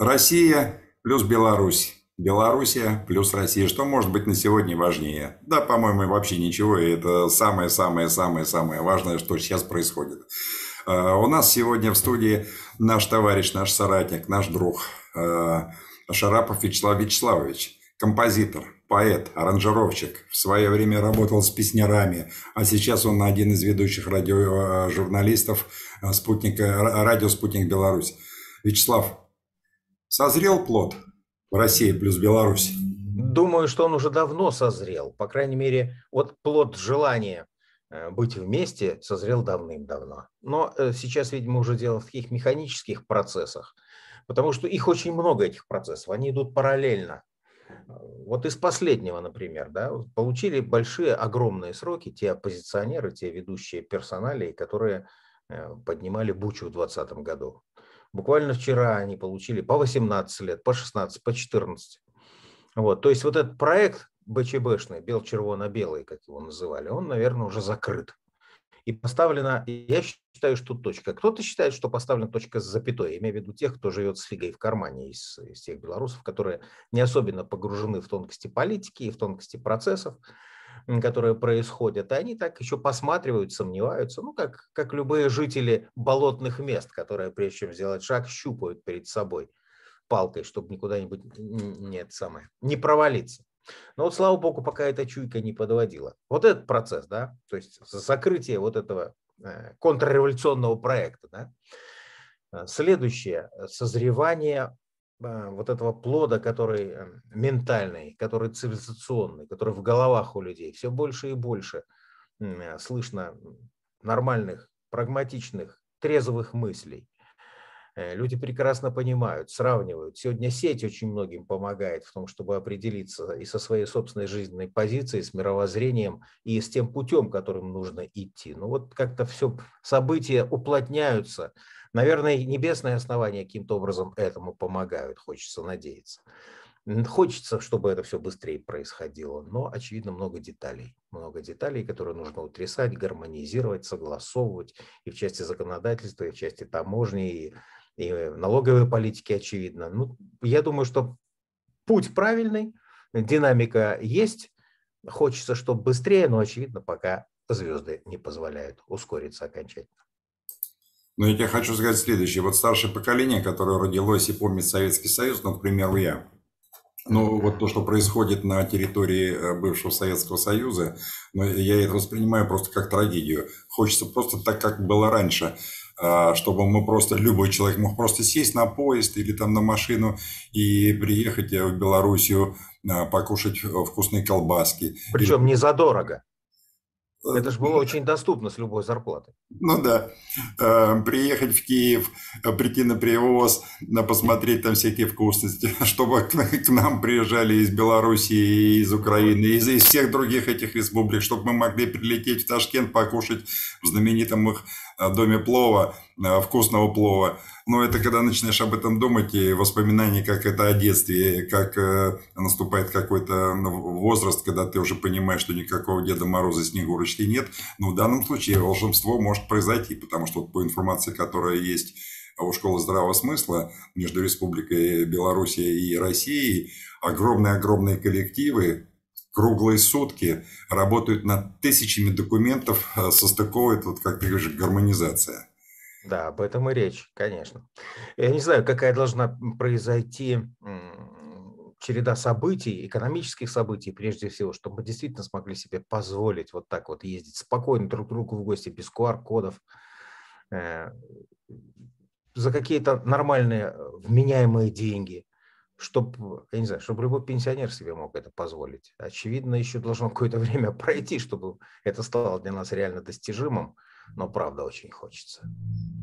Россия плюс Беларусь. Белоруссия плюс Россия. Что может быть на сегодня важнее? Да, по-моему, вообще ничего. И это самое-самое-самое-самое важное, что сейчас происходит. А, у нас сегодня в студии наш товарищ, наш соратник, наш друг а, Шарапов Вячеслав Вячеславович, композитор, поэт, аранжировщик. В свое время работал с песнярами, а сейчас он один из ведущих радиожурналистов спутника, радио «Спутник Беларусь». Вячеслав, созрел плод в России плюс Беларусь? Думаю, что он уже давно созрел. По крайней мере, вот плод желания э, быть вместе созрел давным-давно. Но э, сейчас, видимо, уже дело в таких механических процессах, потому что их очень много, этих процессов, они идут параллельно. Вот из последнего, например, да, получили большие, огромные сроки те оппозиционеры, те ведущие персонали, которые э, поднимали Бучу в 2020 году. Буквально вчера они получили по 18 лет, по 16, по 14. Вот, то есть вот этот проект БЧБшный, бел-червоно-белый, как его называли, он, наверное, уже закрыт. И поставлена, я считаю, что точка. Кто-то считает, что поставлена точка с запятой, имея в виду тех, кто живет с фигой в кармане из, из тех белорусов, которые не особенно погружены в тонкости политики и в тонкости процессов которые происходят, они так еще посматривают, сомневаются, ну, как, как любые жители болотных мест, которые, прежде чем сделать шаг, щупают перед собой палкой, чтобы никуда-нибудь нет самое, не провалиться. Но вот, слава богу, пока эта чуйка не подводила. Вот этот процесс, да, то есть закрытие вот этого э, контрреволюционного проекта, да. Э, следующее, созревание а, вот этого плода, который эм, ментальный, который цивилизационный, который в головах у людей, все больше и больше э, слышно нормальных, прагматичных, трезвых мыслей. Э, люди прекрасно понимают, сравнивают. Сегодня сеть очень многим помогает в том, чтобы определиться и со своей собственной жизненной позицией, с мировоззрением и с тем путем, которым нужно идти. Ну вот как-то все события уплотняются, Наверное, небесные основания каким-то образом этому помогают, хочется надеяться. Хочется, чтобы это все быстрее происходило, но, очевидно, много деталей. Много деталей, которые нужно утрясать, гармонизировать, согласовывать и в части законодательства, и в части таможни, и, и налоговой политики, очевидно. Ну, я думаю, что путь правильный, динамика есть, хочется, чтобы быстрее, но, очевидно, пока звезды не позволяют ускориться окончательно. Но я тебе хочу сказать следующее. Вот старшее поколение, которое родилось и помнит Советский Союз, ну, к примеру, я, ну, вот то, что происходит на территории э, бывшего Советского Союза, ну, я это воспринимаю просто как трагедию. Хочется просто так, как было раньше, а, чтобы мы просто, любой человек мог просто сесть на поезд или там на машину и приехать в Белоруссию, покушать вкусные колбаски. Причем или... не задорого. Это же было очень доступно с любой зарплаты. Ну да. Э, приехать в Киев, э, прийти на привоз, посмотреть там всякие вкусности, чтобы к нам приезжали из Белоруссии, из Украины, из, из всех других этих республик, чтобы мы могли прилететь в Ташкент, покушать в знаменитом их э, доме плова, вкусного плова. Но это когда начинаешь об этом думать, и воспоминания, как это о детстве, как э, наступает какой-то возраст, когда ты уже понимаешь, что никакого Деда Мороза Снегурочки нет. Но в данном случае волшебство может произойти, потому что вот по информации, которая есть у школы здравого смысла между Республикой Белоруссия и Россией, огромные-огромные коллективы, круглые сутки работают над тысячами документов, э, состыковывают, вот как ты говоришь, гармонизация. Да, об этом и речь, конечно. Я не знаю, какая должна произойти череда событий, экономических событий прежде всего, чтобы мы действительно смогли себе позволить вот так вот ездить спокойно друг к другу в гости без QR-кодов, э, за какие-то нормальные вменяемые деньги, чтобы, я не знаю, чтобы любой пенсионер себе мог это позволить. Очевидно, еще должно какое-то время пройти, чтобы это стало для нас реально достижимым но правда очень хочется.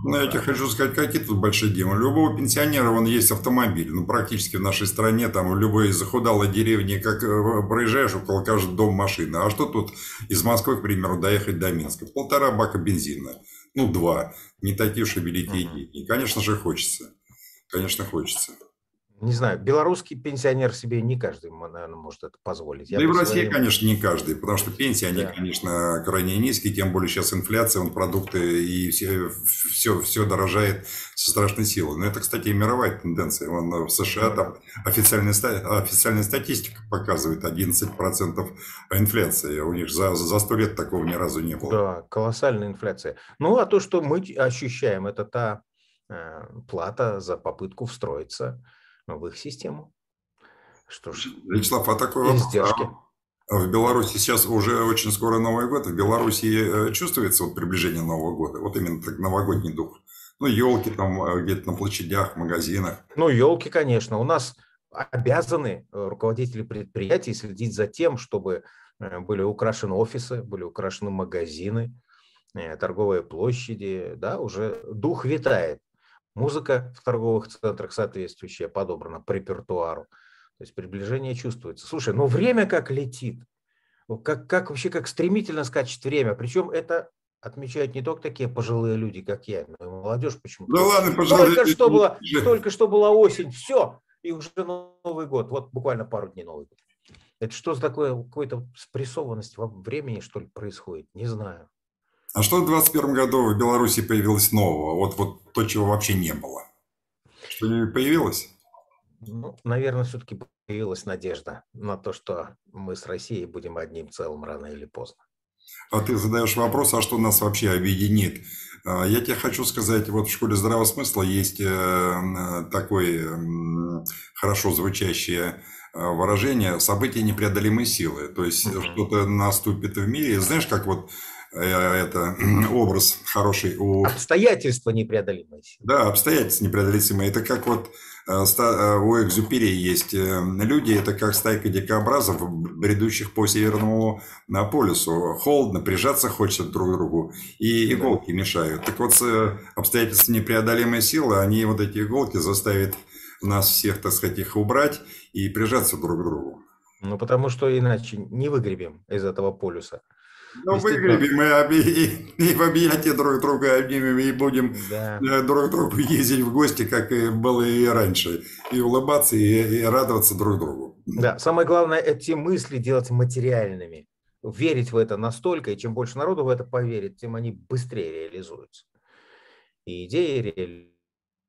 Ну, я тебе хочу сказать, какие тут большие деньги. У любого пенсионера вон есть автомобиль. Ну, практически в нашей стране, там, в любой захудалой деревне, как э, проезжаешь, около каждого дома машина. А что тут из Москвы, к примеру, доехать до Минска? Полтора бака бензина. Ну, два. Не такие уж и великие деньги. Конечно же, хочется. Конечно, хочется. Не знаю, белорусский пенсионер себе не каждый, наверное, может это позволить. Я да и в России, своим... конечно, не каждый, потому что пенсии, они, да. конечно, крайне низкие, тем более сейчас инфляция, он продукты и все, все, все дорожает со страшной силой. Но это, кстати, и мировая тенденция. Вон в США там официальная, официальная статистика показывает 11% инфляции. У них за, за 100 лет такого ни разу не было. Да, колоссальная инфляция. Ну, а то, что мы ощущаем, это та э, плата за попытку встроиться в их систему. Что ж, Вячеслав, а такой вопрос. Издержки. А в Беларуси сейчас уже очень скоро Новый год. В Беларуси э, чувствуется вот приближение Нового года? Вот именно так новогодний дух. Ну, елки там э, где-то на площадях, магазинах. Ну, елки, конечно. У нас обязаны э, руководители предприятий следить за тем, чтобы были украшены офисы, были украшены магазины, торговые площади, да, уже дух витает. Музыка в торговых центрах соответствующая подобрана по репертуару. То есть приближение чувствуется. Слушай, ну время как летит. Как, как вообще, как стремительно скачет время. Причем это отмечают не только такие пожилые люди, как я, но и молодежь почему-то. Да ладно, пожилые только что, была, только что была осень, все, и уже Новый год. Вот буквально пару дней Новый год. Это что за такое, какая-то спрессованность во времени, что ли, происходит? Не знаю. А что в 2021 году в Беларуси появилось нового? Вот, вот то, чего вообще не было. Что-нибудь появилось? Ну, наверное, все-таки появилась надежда на то, что мы с Россией будем одним целым рано или поздно. А ты задаешь вопрос, а что нас вообще объединит? А, я тебе хочу сказать, вот в школе здравого смысла есть э, такое хорошо звучащее э, выражение «события непреодолимой силы». То есть mm-hmm. что-то наступит в мире. Знаешь, как вот Э, это образ хороший у... Обстоятельства непреодолимые. Да, обстоятельства непреодолимые. Это как вот э, э, у Экзюпери есть люди, это как стайка дикообразов, бредущих по Северному полюсу. Холодно, прижаться хочется друг к другу, и иголки да. мешают. Так вот, обстоятельства непреодолимой силы, они вот эти иголки заставят нас всех, так сказать, их убрать и прижаться друг к другу. Ну, потому что иначе не выгребем из этого полюса. Ну, выгребем и, и, и в объятия друг друга обнимем и будем да. Э, друг другу ездить в гости, как и было и раньше. И улыбаться, и, и радоваться друг другу. Да, самое главное, эти мысли делать материальными. Верить в это настолько, и чем больше народу в это поверит, тем они быстрее реализуются. И идеи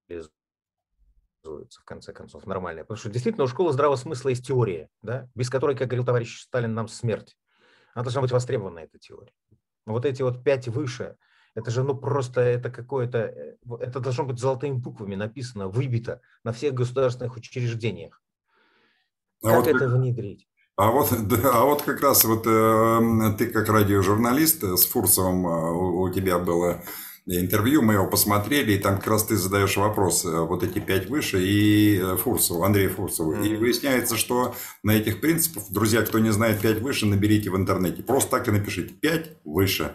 реализуются в конце концов, нормальная. Потому что действительно у школы здравого смысла есть теория, да, без которой, как говорил товарищ Сталин, нам смерть. Она должна быть востребована, эта теория. Но вот эти вот пять выше, это же ну просто это какое-то, э, это должно быть золотыми буквами написано, выбито на всех государственных учреждениях. А как вот, это внедрить? А вот, да, а вот как раз вот э, ты как радиожурналист с Фурсовым э, у, у тебя было интервью, мы его посмотрели, и там как раз ты задаешь вопрос, э, вот эти пять выше, и э, Фурсову, Андрею Фурсову. Mm-hmm. И выясняется, что на этих принципах, друзья, кто не знает пять выше, наберите в интернете. Просто так и напишите пять выше.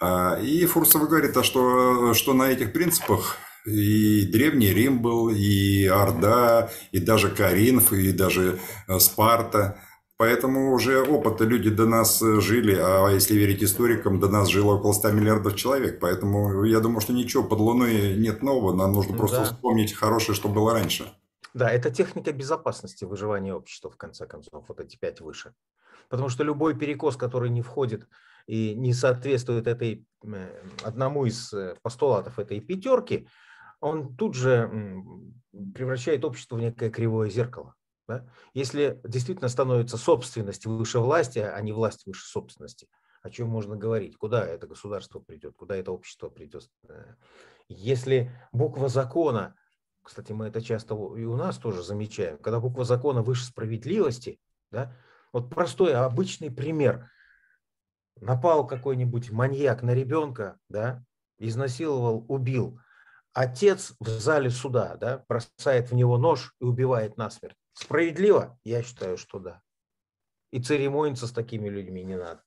А, и Фурсов говорит, а что, что на этих принципах и Древний Рим был, и Орда, и даже Каринф, и даже э, Спарта – Поэтому уже опыта люди до нас э, жили, а если верить историкам, до нас жило около 100 миллиардов человек. Поэтому я думаю, что ничего под Луной нет нового, нам нужно просто да. вспомнить хорошее, что было раньше. Да, это техника безопасности выживания общества, в конце концов, вот эти пять выше. Потому что любой перекос, который не входит и не соответствует этой, одному из э, постулатов этой пятерки, он тут же превращает общество в некое кривое зеркало. Да? Если действительно становится собственность выше власти, а не власть выше собственности, о чем можно говорить? Куда это государство придет? Куда это общество придет? Э, если буква закона, кстати, мы это часто и у нас тоже замечаем, когда буква закона выше справедливости, да, вот простой, обычный пример. Напал какой-нибудь маньяк на ребенка, да, изнасиловал, убил. Отец в зале суда да, бросает в него нож и убивает насмерть. Справедливо? Я считаю, что да. И церемониться с такими людьми не надо.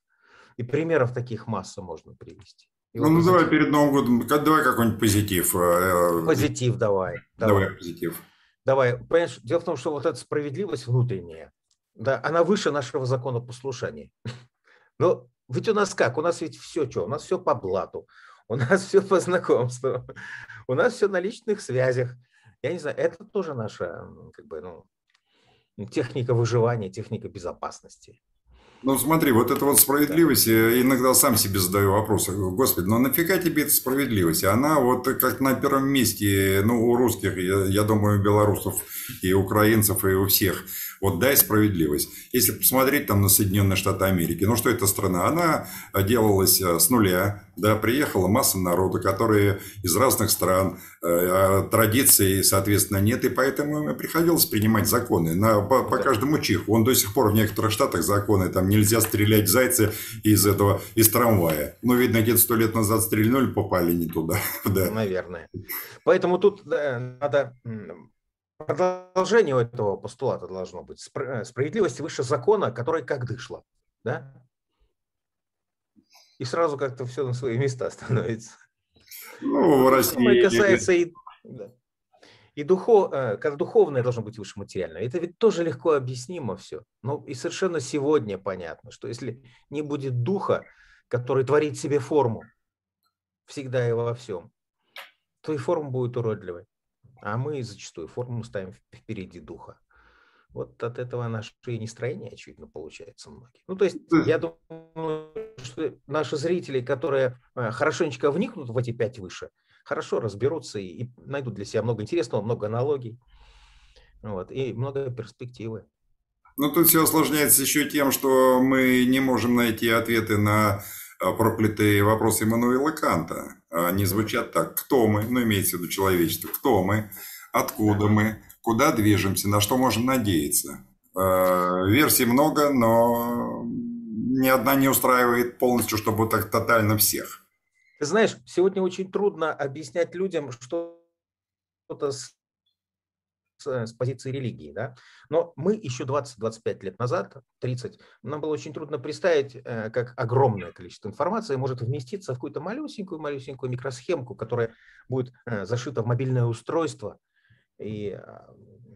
И примеров таких масса можно привести. И ну, ну давай перед Новым годом, давай какой-нибудь позитив. Э, э, позитив давай. Давай, давай позитив. Давай. Понимаешь, дело в том, что вот эта справедливость внутренняя, да, она выше нашего закона послушания. Но ведь у нас как? У нас ведь все что? У нас все по блату, у нас все по знакомству, у нас все на личных связях. Я не знаю, это тоже наша как бы, ну, техника выживания, техника безопасности. Ну смотри, вот эта вот справедливость, я иногда сам себе задаю вопрос, господи, ну нафига тебе эта справедливость? Она вот как на первом месте, ну у русских, я, я думаю, белорусов и украинцев, и у всех – вот дай справедливость. Если посмотреть там на Соединенные Штаты Америки, ну что это страна? Она делалась э, с нуля, да, приехала масса народа, которые из разных стран, э, а традиций, соответственно, нет, и поэтому приходилось принимать законы на, по, по каждому чиху. Он до сих пор в некоторых штатах законы, там нельзя стрелять в зайца из этого, из трамвая. Ну, видно, где-то сто лет назад стрельнули, попали не туда. да. Наверное. Поэтому тут да, надо продолжение этого постулата должно быть. Э, справедливость выше закона, который как дышло. Да? И сразу как-то все на свои места становится. Ну, в России... Самое касается и, да. и духов, э, как духовное должно быть выше материального. Это ведь тоже легко объяснимо все. Ну и совершенно сегодня понятно, что если не будет духа, который творит себе форму всегда и во всем, то и форма будет уродливой а мы зачастую форму ставим впереди духа. Вот от этого наше и нестроение, очевидно, получается многие. Ну, то есть, я думаю, что наши зрители, которые э, хорошенечко вникнут в эти пять выше, хорошо разберутся и, и найдут для себя много интересного, много аналогий, вот, и много перспективы. Ну, тут все осложняется еще тем, что мы не можем найти ответы на а, проклятые вопросы Иммануила Канта. Они звучат так. Кто мы? Ну, имеется в виду человечество. Кто мы? Откуда мы? Куда движемся? На что можем надеяться? А, версий много, но ни одна не устраивает полностью, чтобы так тотально всех. Ты знаешь, сегодня очень трудно объяснять людям что-то с с, позиции религии. Да? Но мы еще 20-25 лет назад, 30, нам было очень трудно представить, э, как огромное количество информации может вместиться в какую-то малюсенькую-малюсенькую микросхемку, которая будет э, зашита в мобильное устройство и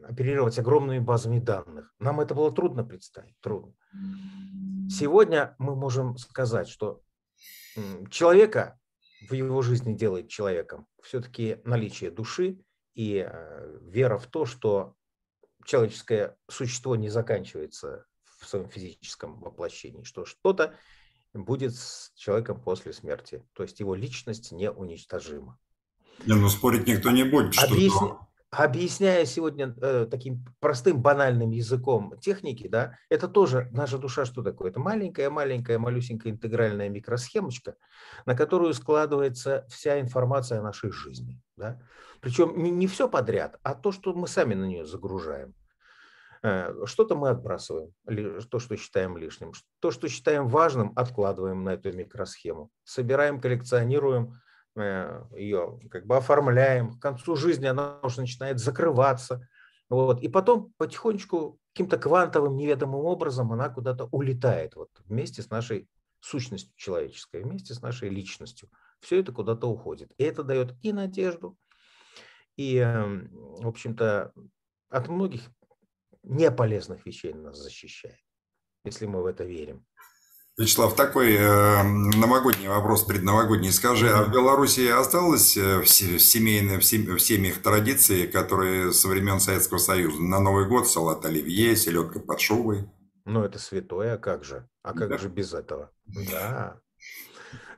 оперировать огромными базами данных. Нам это было трудно представить, трудно. Сегодня мы можем сказать, что человека в его жизни делает человеком все-таки наличие души, и э, вера в то, что человеческое существо не заканчивается в своем физическом воплощении, что что-то будет с человеком после смерти, то есть его личность неуничтожима. Не, ну спорить никто не будет. Объясни... Объясняя сегодня э, таким простым банальным языком техники, да, это тоже наша душа что такое? Это маленькая-маленькая, малюсенькая интегральная микросхемочка, на которую складывается вся информация о нашей жизни. Да? Причем не, не все подряд, а то, что мы сами на нее загружаем. Э, что-то мы отбрасываем, то, что считаем лишним. То, что считаем важным, откладываем на эту микросхему. Собираем, коллекционируем, ее как бы оформляем. К концу жизни она уже начинает закрываться. Вот. И потом потихонечку каким-то квантовым неведомым образом она куда-то улетает вот, вместе с нашей сущностью человеческой, вместе с нашей личностью. Все это куда-то уходит. И это дает и надежду, и, эм, в общем-то, от многих неполезных вещей нас защищает, если мы в это верим. Вячеслав, такой э, новогодний вопрос, предновогодний. Скажи, а в Беларуси осталось э, в в, сем, в семьях традиции, которые со времен Советского Союза? На Новый год салат оливье, селедка под шубой? Ну, это святое, а как же? А как да. же без этого? Да.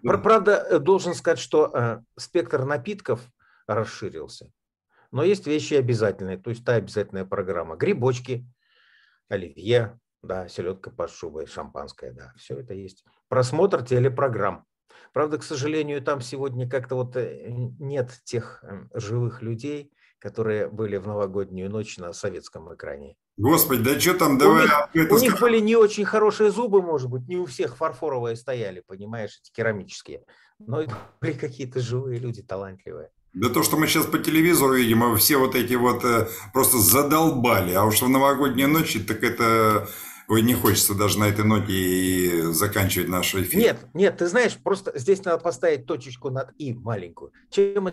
Правда, э, должен сказать, что э, спектр напитков расширился. Но есть вещи обязательные, то есть та обязательная программа. Грибочки, оливье, да, селедка под шубой, шампанское, да, все это есть. Просмотр телепрограмм. Правда, к сожалению, там сегодня как-то вот э, нет тех эм, живых людей, которые были в новогоднюю ночь на советском экране. Господи, да что там, давай... У них, у них были не очень хорошие зубы, может быть, не у всех фарфоровые стояли, понимаешь, эти керамические, но были какие-то живые люди, талантливые. Да то, что мы сейчас по телевизору видим, а все вот эти вот э, просто задолбали. А уж в новогодние ночи, так это... Ой, не хочется даже на этой ноте и заканчивать наш эфир. Нет, нет, ты знаешь, просто здесь надо поставить точечку над «и» маленькую. Чем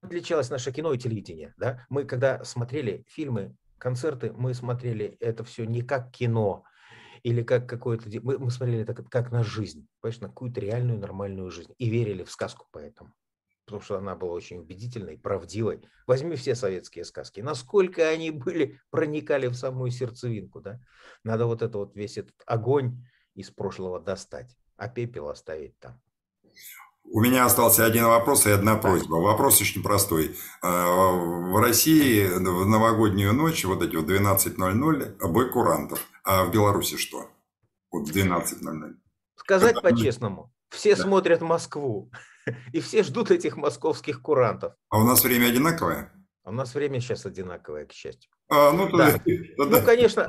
отличалось наше кино и телевидение? Да? Мы когда смотрели фильмы, концерты, мы смотрели это все не как кино, или как какое-то... Мы, мы смотрели это как, на жизнь, понимаешь, на какую-то реальную нормальную жизнь. И верили в сказку поэтому. Потому что она была очень убедительной, правдивой. Возьми все советские сказки. Насколько они были, проникали в самую сердцевинку, да? Надо вот это вот весь этот огонь из прошлого достать, а пепел оставить там. У меня остался один вопрос и одна просьба. Вопрос очень простой. А, в России в новогоднюю ночь, вот эти вот 12.00, бой курантов. А в Беларуси что? Вот 12.00. Сказать по-честному, все да. смотрят Москву, и все ждут этих московских курантов. А у нас время одинаковое? А у нас время сейчас одинаковое, к счастью. А, ну, да. Тогда... ну, конечно,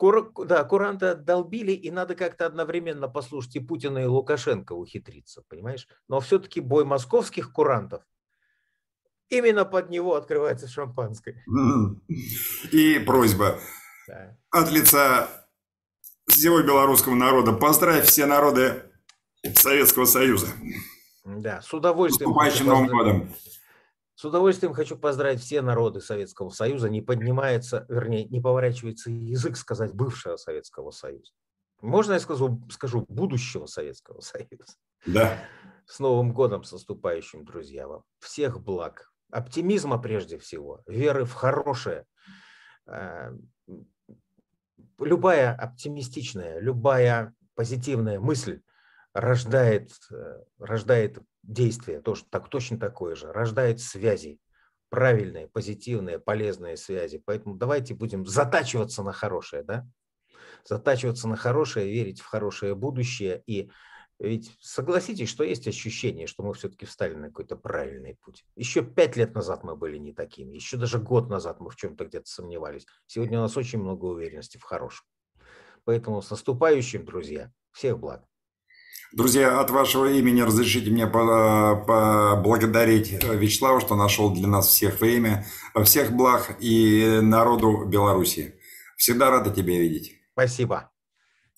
Кур, да, куранта долбили, и надо как-то одновременно послушать и Путина, и Лукашенко ухитриться, понимаешь? Но все-таки бой московских курантов, именно под него открывается шампанское. И просьба да. от лица всего белорусского народа поздравь все народы Советского Союза. Да, с удовольствием. С Новым годом. С удовольствием хочу поздравить все народы Советского Союза. Не поднимается, вернее, не поворачивается язык сказать бывшего Советского Союза. Можно я скажу, скажу будущего Советского Союза? Да. С Новым годом, с наступающим, друзья вам. Всех благ. Оптимизма прежде всего, веры в хорошее. Э, любая оптимистичная, любая позитивная мысль рождает, э, рождает действие, тоже, так, точно такое же, рождает связи, правильные, позитивные, полезные связи. Поэтому давайте будем затачиваться на хорошее, да? Затачиваться на хорошее, верить в хорошее будущее. И ведь согласитесь, что есть ощущение, что мы все-таки встали на какой-то правильный путь. Еще пять лет назад мы были не такими. Еще даже год назад мы в чем-то где-то сомневались. Сегодня у нас очень много уверенности в хорошем. Поэтому с наступающим, друзья. Всех благ. Друзья, от вашего имени разрешите мне поблагодарить Вячеслава, что нашел для нас всех время. Всех благ и народу Беларуси. Всегда рада тебя видеть. Спасибо.